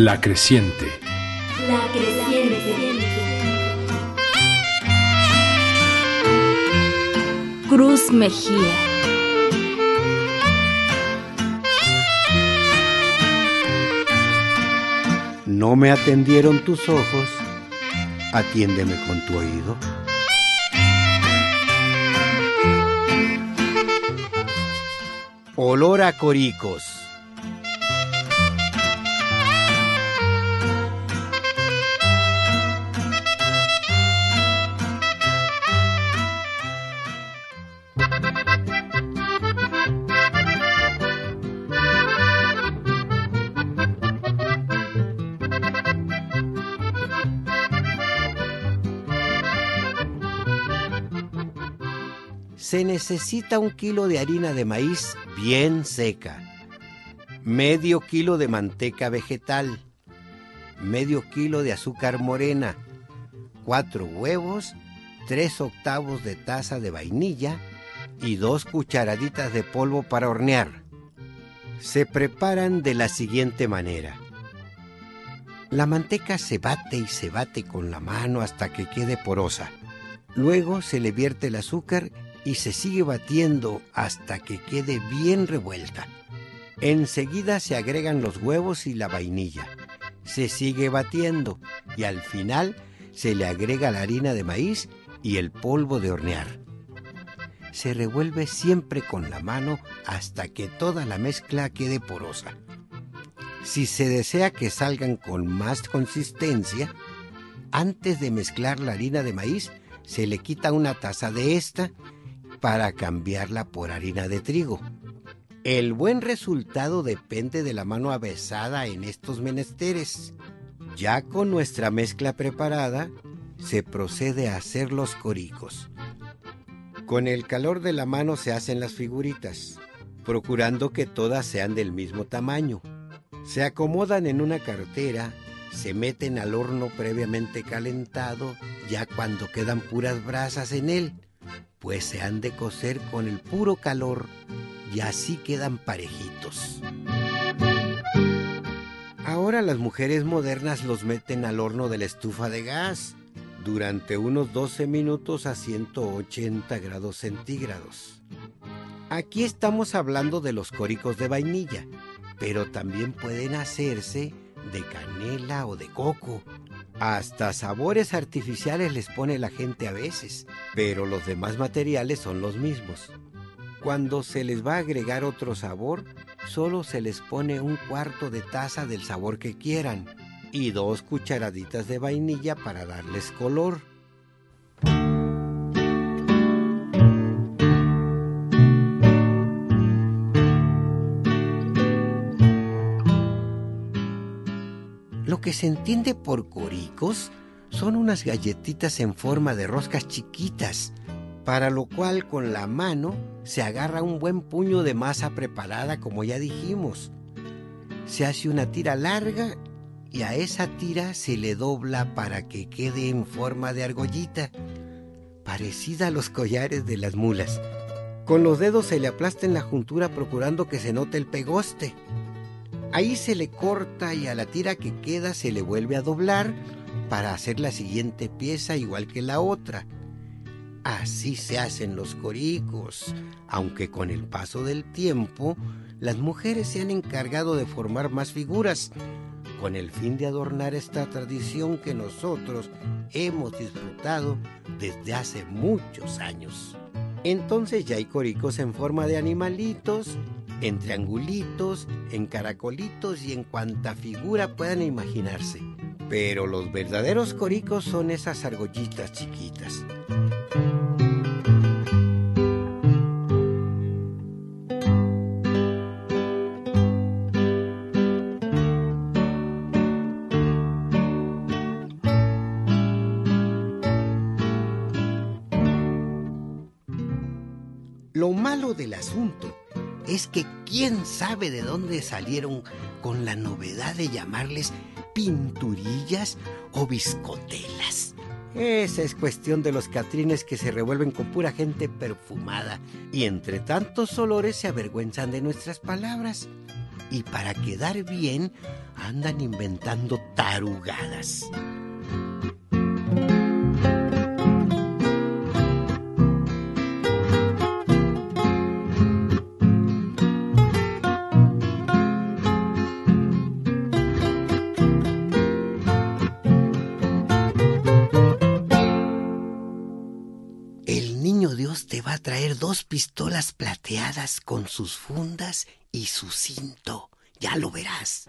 La creciente. La creciente. Cruz Mejía. No me atendieron tus ojos, atiéndeme con tu oído. Olor a coricos. Se necesita un kilo de harina de maíz bien seca, medio kilo de manteca vegetal, medio kilo de azúcar morena, cuatro huevos, tres octavos de taza de vainilla y dos cucharaditas de polvo para hornear. Se preparan de la siguiente manera. La manteca se bate y se bate con la mano hasta que quede porosa. Luego se le vierte el azúcar y se sigue batiendo hasta que quede bien revuelta. Enseguida se agregan los huevos y la vainilla. Se sigue batiendo y al final se le agrega la harina de maíz y el polvo de hornear. Se revuelve siempre con la mano hasta que toda la mezcla quede porosa. Si se desea que salgan con más consistencia, antes de mezclar la harina de maíz, se le quita una taza de esta para cambiarla por harina de trigo. El buen resultado depende de la mano avesada en estos menesteres. Ya con nuestra mezcla preparada, se procede a hacer los coricos. Con el calor de la mano se hacen las figuritas, procurando que todas sean del mismo tamaño. Se acomodan en una cartera, se meten al horno previamente calentado, ya cuando quedan puras brasas en él, pues se han de cocer con el puro calor y así quedan parejitos. Ahora las mujeres modernas los meten al horno de la estufa de gas durante unos 12 minutos a 180 grados centígrados. Aquí estamos hablando de los córicos de vainilla, pero también pueden hacerse de canela o de coco. Hasta sabores artificiales les pone la gente a veces, pero los demás materiales son los mismos. Cuando se les va a agregar otro sabor, solo se les pone un cuarto de taza del sabor que quieran y dos cucharaditas de vainilla para darles color. Que se entiende por coricos son unas galletitas en forma de roscas chiquitas, para lo cual con la mano se agarra un buen puño de masa preparada como ya dijimos. Se hace una tira larga y a esa tira se le dobla para que quede en forma de argollita, parecida a los collares de las mulas. Con los dedos se le aplasta en la juntura procurando que se note el pegoste. Ahí se le corta y a la tira que queda se le vuelve a doblar para hacer la siguiente pieza igual que la otra. Así se hacen los coricos, aunque con el paso del tiempo las mujeres se han encargado de formar más figuras, con el fin de adornar esta tradición que nosotros hemos disfrutado desde hace muchos años. Entonces ya hay coricos en forma de animalitos, en triangulitos, en caracolitos y en cuanta figura puedan imaginarse. Pero los verdaderos coricos son esas argollitas chiquitas. Lo malo del asunto es que quién sabe de dónde salieron con la novedad de llamarles pinturillas o biscotelas. Esa es cuestión de los catrines que se revuelven con pura gente perfumada y entre tantos olores se avergüenzan de nuestras palabras. y para quedar bien andan inventando tarugadas. El niño Dios te va a traer dos pistolas plateadas con sus fundas y su cinto. Ya lo verás.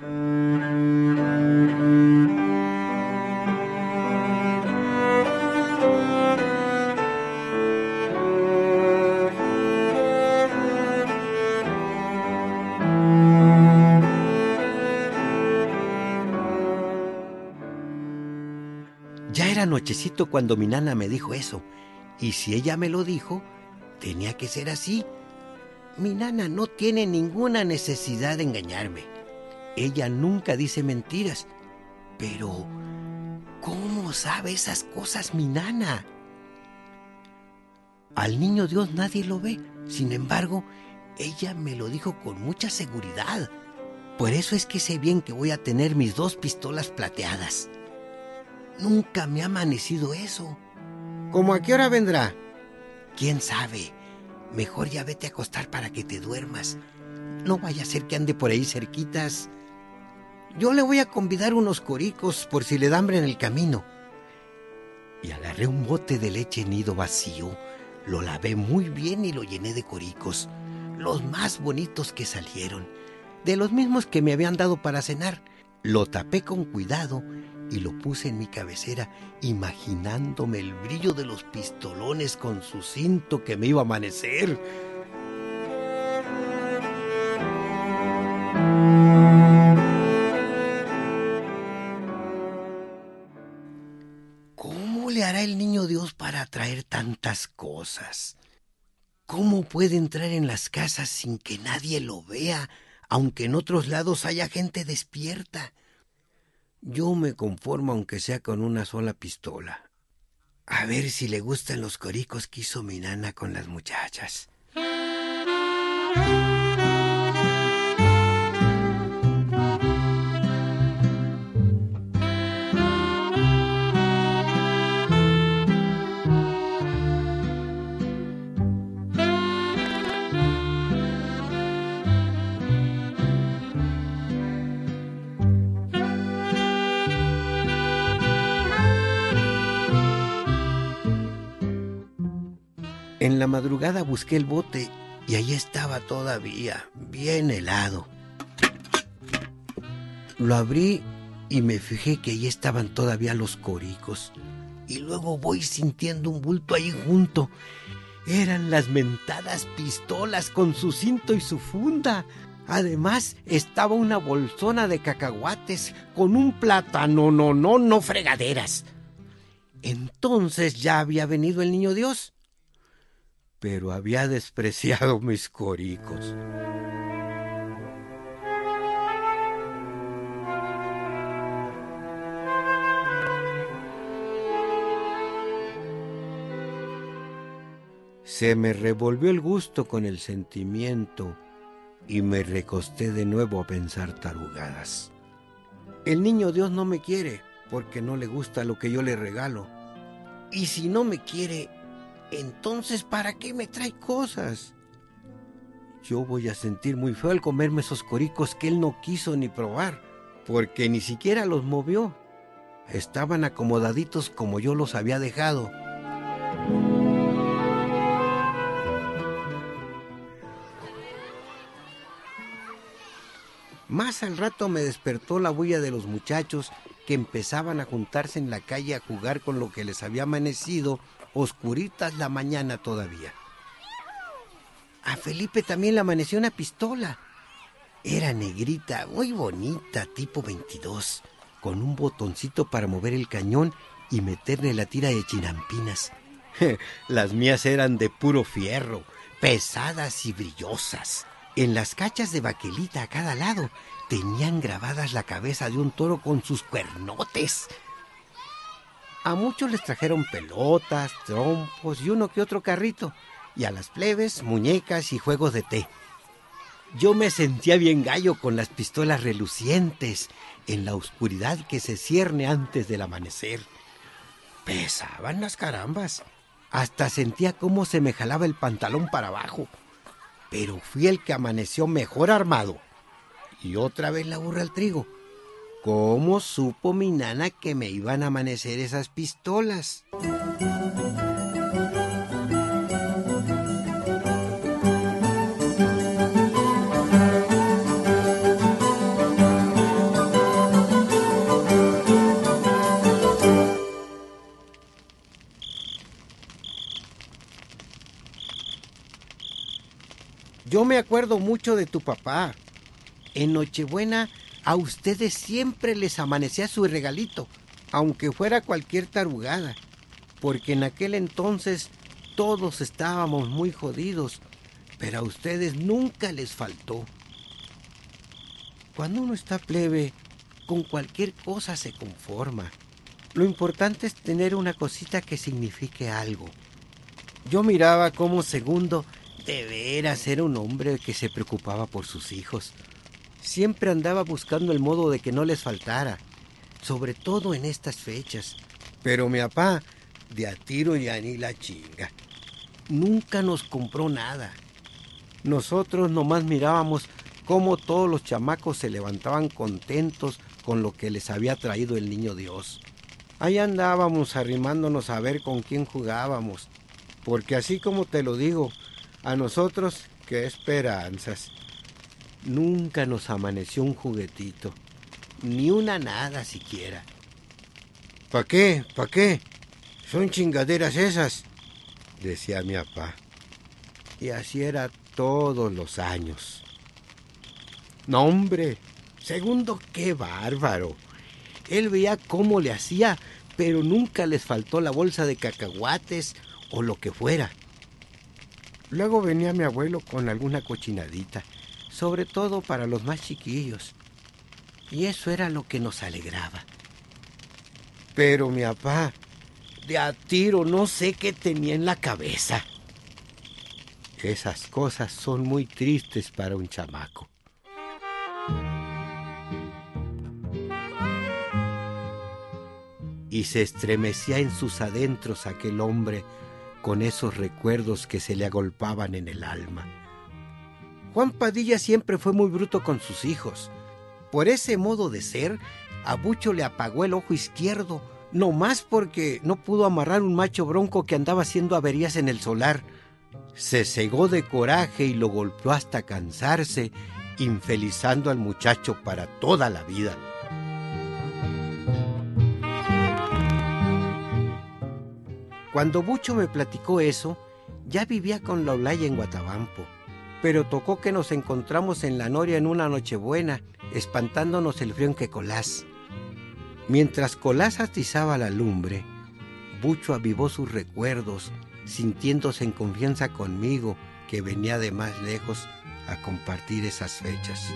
Ya era nochecito cuando mi nana me dijo eso, y si ella me lo dijo, tenía que ser así. Mi nana no tiene ninguna necesidad de engañarme. Ella nunca dice mentiras. Pero, ¿cómo sabe esas cosas mi nana? Al niño Dios nadie lo ve. Sin embargo, ella me lo dijo con mucha seguridad. Por eso es que sé bien que voy a tener mis dos pistolas plateadas. Nunca me ha amanecido eso. ¿Cómo a qué hora vendrá? ¿Quién sabe? Mejor ya vete a acostar para que te duermas. No vaya a ser que ande por ahí cerquitas. Yo le voy a convidar unos coricos por si le da hambre en el camino. Y agarré un bote de leche nido vacío, lo lavé muy bien y lo llené de coricos, los más bonitos que salieron, de los mismos que me habían dado para cenar. Lo tapé con cuidado y lo puse en mi cabecera, imaginándome el brillo de los pistolones con su cinto que me iba a amanecer. ¿Cómo le hará el niño Dios para traer tantas cosas? ¿Cómo puede entrar en las casas sin que nadie lo vea, aunque en otros lados haya gente despierta? Yo me conformo aunque sea con una sola pistola. A ver si le gustan los coricos que hizo mi nana con las muchachas. La madrugada busqué el bote y ahí estaba todavía, bien helado. Lo abrí y me fijé que ahí estaban todavía los coricos. Y luego voy sintiendo un bulto ahí junto. Eran las mentadas pistolas con su cinto y su funda. Además, estaba una bolsona de cacahuates con un plátano, no, no, no fregaderas. Entonces ya había venido el niño Dios pero había despreciado mis coricos. Se me revolvió el gusto con el sentimiento y me recosté de nuevo a pensar tarugadas. El niño Dios no me quiere porque no le gusta lo que yo le regalo. Y si no me quiere, entonces, ¿para qué me trae cosas? Yo voy a sentir muy feo al comerme esos coricos que él no quiso ni probar, porque ni siquiera los movió. Estaban acomodaditos como yo los había dejado. Más al rato me despertó la bulla de los muchachos que empezaban a juntarse en la calle a jugar con lo que les había amanecido oscuritas la mañana todavía. A Felipe también le amaneció una pistola. Era negrita, muy bonita, tipo 22, con un botoncito para mover el cañón y meterle la tira de chinampinas. Las mías eran de puro fierro, pesadas y brillosas. En las cachas de baquelita a cada lado tenían grabadas la cabeza de un toro con sus cuernotes. A muchos les trajeron pelotas, trompos y uno que otro carrito, y a las plebes muñecas y juegos de té. Yo me sentía bien gallo con las pistolas relucientes en la oscuridad que se cierne antes del amanecer. Pesaban las carambas. Hasta sentía cómo se me jalaba el pantalón para abajo. Pero fui el que amaneció mejor armado. Y otra vez la burra al trigo. ¿Cómo supo mi nana que me iban a amanecer esas pistolas? Yo me acuerdo mucho de tu papá. En Nochebuena a ustedes siempre les amanecía su regalito, aunque fuera cualquier tarugada, porque en aquel entonces todos estábamos muy jodidos, pero a ustedes nunca les faltó. Cuando uno está plebe, con cualquier cosa se conforma. Lo importante es tener una cosita que signifique algo. Yo miraba como segundo de veras era un hombre que se preocupaba por sus hijos. Siempre andaba buscando el modo de que no les faltara, sobre todo en estas fechas. Pero mi papá, de a tiro ya ni la chinga. Nunca nos compró nada. Nosotros nomás mirábamos cómo todos los chamacos se levantaban contentos con lo que les había traído el niño Dios. Ahí andábamos arrimándonos a ver con quién jugábamos, porque así como te lo digo, a nosotros, qué esperanzas. Nunca nos amaneció un juguetito, ni una nada siquiera. ¿Pa qué? ¿Pa qué? Son chingaderas esas, decía mi papá. Y así era todos los años. No, hombre, segundo, qué bárbaro. Él veía cómo le hacía, pero nunca les faltó la bolsa de cacahuates o lo que fuera. Luego venía mi abuelo con alguna cochinadita, sobre todo para los más chiquillos. Y eso era lo que nos alegraba. Pero mi papá, de a tiro, no sé qué tenía en la cabeza. Esas cosas son muy tristes para un chamaco. Y se estremecía en sus adentros aquel hombre con esos recuerdos que se le agolpaban en el alma. Juan Padilla siempre fue muy bruto con sus hijos. Por ese modo de ser, a Bucho le apagó el ojo izquierdo, no más porque no pudo amarrar un macho bronco que andaba haciendo averías en el solar. Se cegó de coraje y lo golpeó hasta cansarse, infelizando al muchacho para toda la vida. Cuando Bucho me platicó eso, ya vivía con la Olaya en Guatabampo, pero tocó que nos encontramos en la Noria en una nochebuena, espantándonos el frío en Quecolás. Mientras Colás atizaba la lumbre, Bucho avivó sus recuerdos, sintiéndose en confianza conmigo, que venía de más lejos a compartir esas fechas.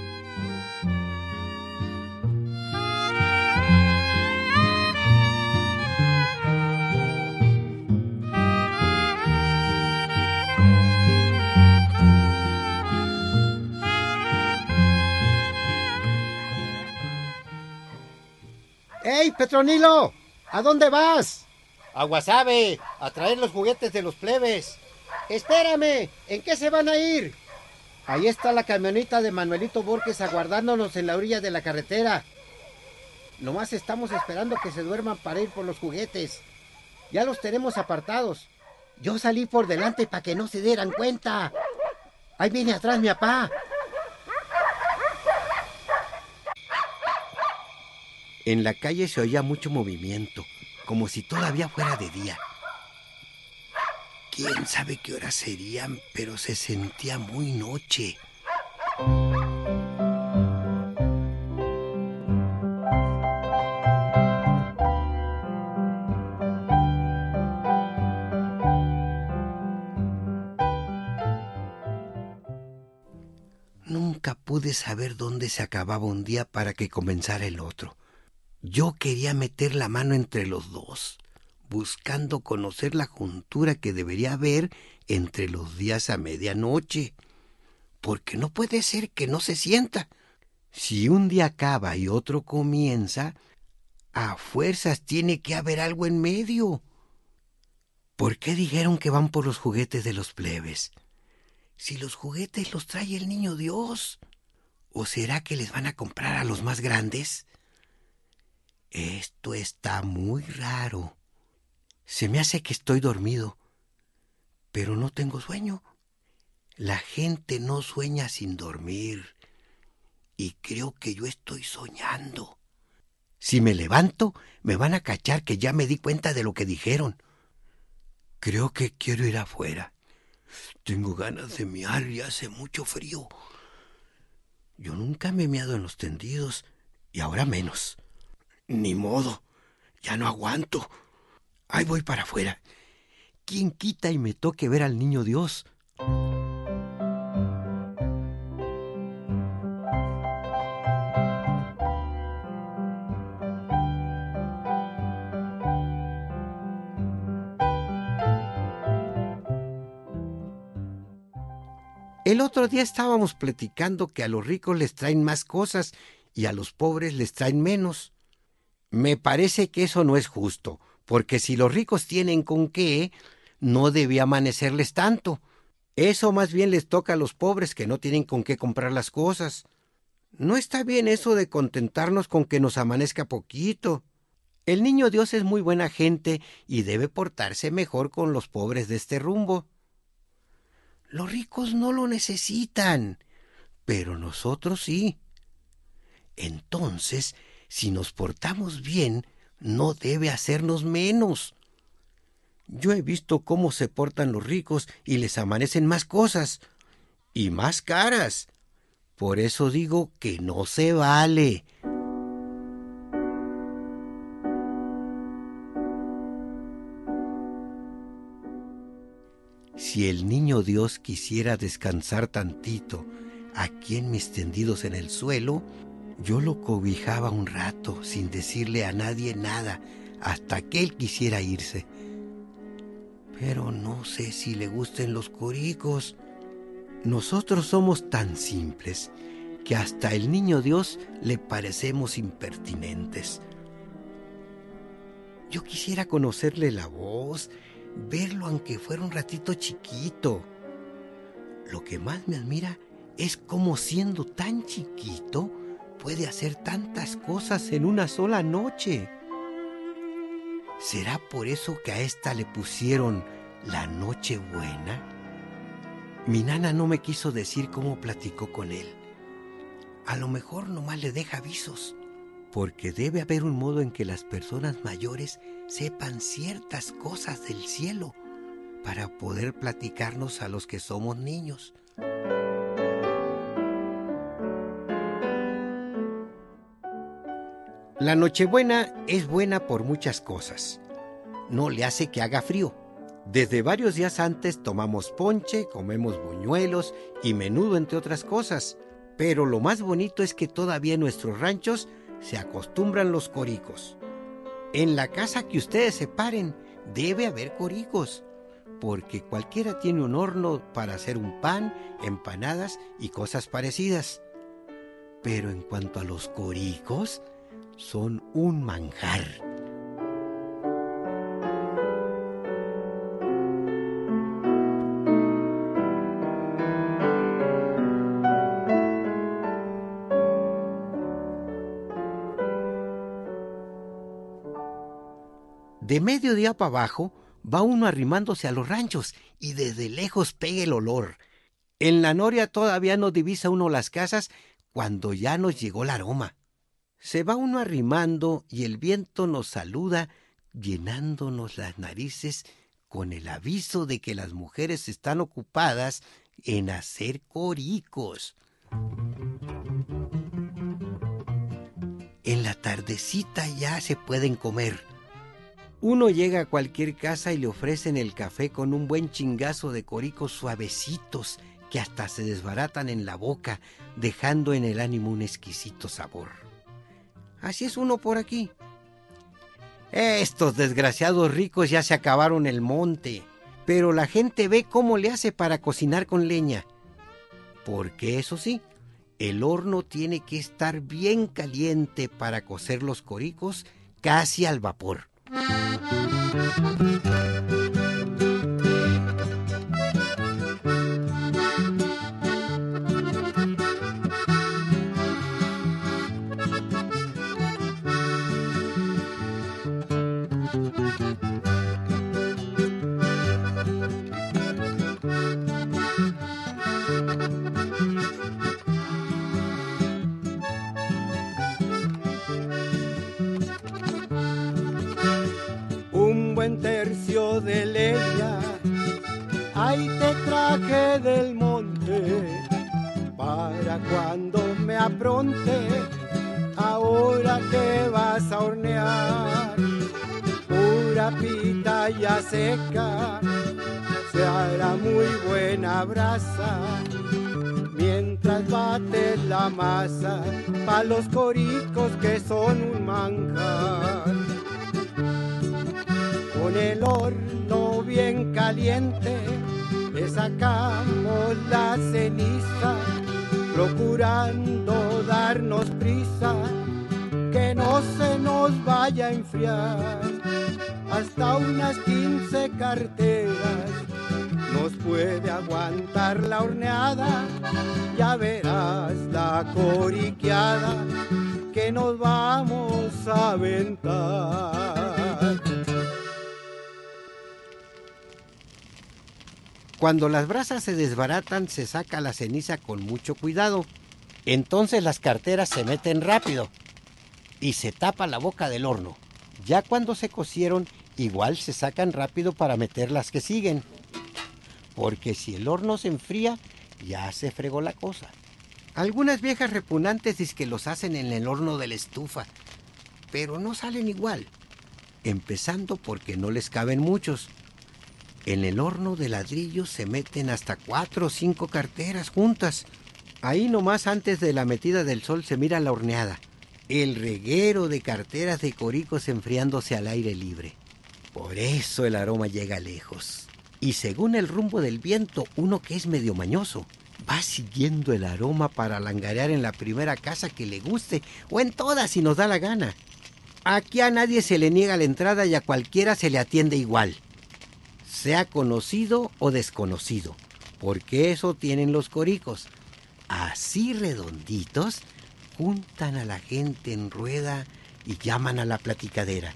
¡Ey, Petronilo! ¿A dónde vas? A Guasave, a traer los juguetes de los plebes. Espérame, ¿en qué se van a ir? Ahí está la camioneta de Manuelito Borges aguardándonos en la orilla de la carretera. Nomás estamos esperando que se duerman para ir por los juguetes. Ya los tenemos apartados. Yo salí por delante para que no se dieran cuenta. Ahí viene atrás mi papá. En la calle se oía mucho movimiento, como si todavía fuera de día. Quién sabe qué horas serían, pero se sentía muy noche. Nunca pude saber dónde se acababa un día para que comenzara el otro. Yo quería meter la mano entre los dos, buscando conocer la juntura que debería haber entre los días a medianoche, porque no puede ser que no se sienta. Si un día acaba y otro comienza, a fuerzas tiene que haber algo en medio. ¿Por qué dijeron que van por los juguetes de los plebes? Si los juguetes los trae el niño Dios. ¿O será que les van a comprar a los más grandes? Esto está muy raro. Se me hace que estoy dormido, pero no tengo sueño. La gente no sueña sin dormir, y creo que yo estoy soñando. Si me levanto, me van a cachar que ya me di cuenta de lo que dijeron. Creo que quiero ir afuera. Tengo ganas de miar y hace mucho frío. Yo nunca me he miado en los tendidos y ahora menos. Ni modo, ya no aguanto. Ahí voy para afuera. ¿Quién quita y me toque ver al niño Dios? El otro día estábamos platicando que a los ricos les traen más cosas y a los pobres les traen menos. Me parece que eso no es justo, porque si los ricos tienen con qué, no debe amanecerles tanto. Eso más bien les toca a los pobres que no tienen con qué comprar las cosas. No está bien eso de contentarnos con que nos amanezca poquito. El niño Dios es muy buena gente y debe portarse mejor con los pobres de este rumbo. Los ricos no lo necesitan, pero nosotros sí. Entonces, si nos portamos bien, no debe hacernos menos. Yo he visto cómo se portan los ricos y les amanecen más cosas, y más caras. Por eso digo que no se vale. Si el niño Dios quisiera descansar tantito aquí en mis tendidos en el suelo, yo lo cobijaba un rato sin decirle a nadie nada hasta que él quisiera irse. Pero no sé si le gusten los coricos. Nosotros somos tan simples que hasta el niño Dios le parecemos impertinentes. Yo quisiera conocerle la voz verlo aunque fuera un ratito chiquito. Lo que más me admira es cómo siendo tan chiquito puede hacer tantas cosas en una sola noche. ¿Será por eso que a esta le pusieron la noche buena? Mi nana no me quiso decir cómo platicó con él. A lo mejor nomás le deja avisos porque debe haber un modo en que las personas mayores sepan ciertas cosas del cielo para poder platicarnos a los que somos niños. La Nochebuena es buena por muchas cosas. No le hace que haga frío. Desde varios días antes tomamos ponche, comemos buñuelos y menudo entre otras cosas. Pero lo más bonito es que todavía en nuestros ranchos se acostumbran los coricos. En la casa que ustedes se paren debe haber coricos, porque cualquiera tiene un horno para hacer un pan, empanadas y cosas parecidas. Pero en cuanto a los coricos, son un manjar. De mediodía para abajo va uno arrimándose a los ranchos y desde lejos pega el olor. En la noria todavía no divisa uno las casas cuando ya nos llegó el aroma. Se va uno arrimando y el viento nos saluda llenándonos las narices con el aviso de que las mujeres están ocupadas en hacer coricos. En la tardecita ya se pueden comer uno llega a cualquier casa y le ofrecen el café con un buen chingazo de coricos suavecitos que hasta se desbaratan en la boca, dejando en el ánimo un exquisito sabor. Así es uno por aquí. Estos desgraciados ricos ya se acabaron el monte, pero la gente ve cómo le hace para cocinar con leña. Porque eso sí, el horno tiene que estar bien caliente para cocer los coricos casi al vapor. Seca, se hará muy buena brasa. Mientras bates la masa, pa' los coricos que son un manjar con el horno bien caliente le sacamos la ceniza, procurando darnos prisa, que no se nos vaya a enfriar. Hasta unas 15 carteras nos puede aguantar la horneada, ya verás la coriqueada que nos vamos a aventar. Cuando las brasas se desbaratan, se saca la ceniza con mucho cuidado. Entonces las carteras se meten rápido y se tapa la boca del horno. Ya cuando se cocieron, igual se sacan rápido para meter las que siguen. Porque si el horno se enfría, ya se fregó la cosa. Algunas viejas repugnantes dicen que los hacen en el horno de la estufa, pero no salen igual. Empezando porque no les caben muchos. En el horno de ladrillo se meten hasta cuatro o cinco carteras juntas. Ahí nomás antes de la metida del sol se mira la horneada. El reguero de carteras de coricos enfriándose al aire libre. Por eso el aroma llega lejos. Y según el rumbo del viento, uno que es medio mañoso, va siguiendo el aroma para langarear en la primera casa que le guste o en todas si nos da la gana. Aquí a nadie se le niega la entrada y a cualquiera se le atiende igual sea conocido o desconocido, porque eso tienen los coricos. Así redonditos, juntan a la gente en rueda y llaman a la platicadera.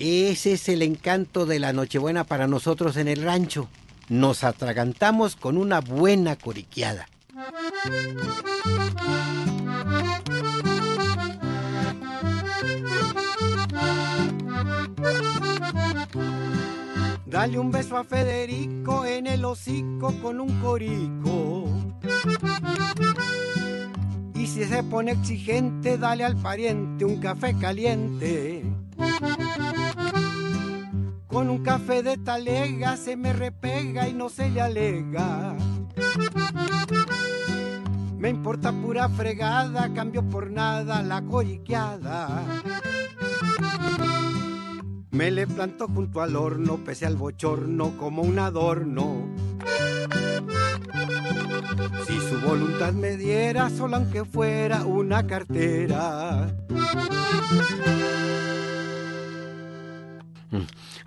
Ese es el encanto de la Nochebuena para nosotros en el rancho. Nos atragantamos con una buena coriqueada. Dale un beso a Federico en el hocico con un corico. Y si se pone exigente, dale al pariente un café caliente. Con un café de talega se me repega y no se le alega. Me importa pura fregada, cambio por nada la coriqueada. Me le planto junto al horno, pese al bochorno, como un adorno. Si su voluntad me diera, solo aunque fuera una cartera.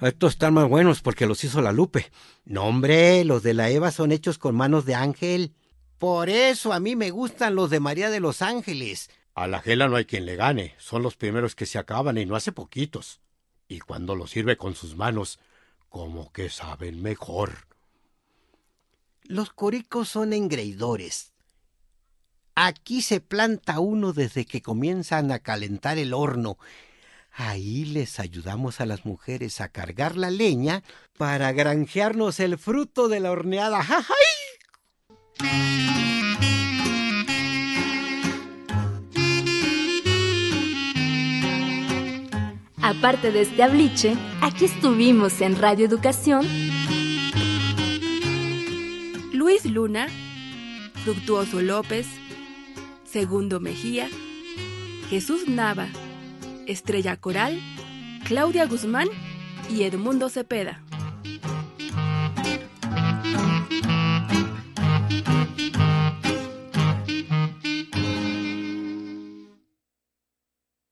Estos están más buenos porque los hizo la Lupe. No, hombre, los de la Eva son hechos con manos de ángel. Por eso a mí me gustan los de María de los Ángeles. A la Gela no hay quien le gane. Son los primeros que se acaban y no hace poquitos. Y cuando los sirve con sus manos, como que saben mejor. Los coricos son engreidores. Aquí se planta uno desde que comienzan a calentar el horno. Ahí les ayudamos a las mujeres a cargar la leña para granjearnos el fruto de la horneada. ¡Ay! Aparte de este abliche, aquí estuvimos en Radio Educación. Luis Luna, Fructuoso López, Segundo Mejía, Jesús Nava, Estrella Coral, Claudia Guzmán y Edmundo Cepeda.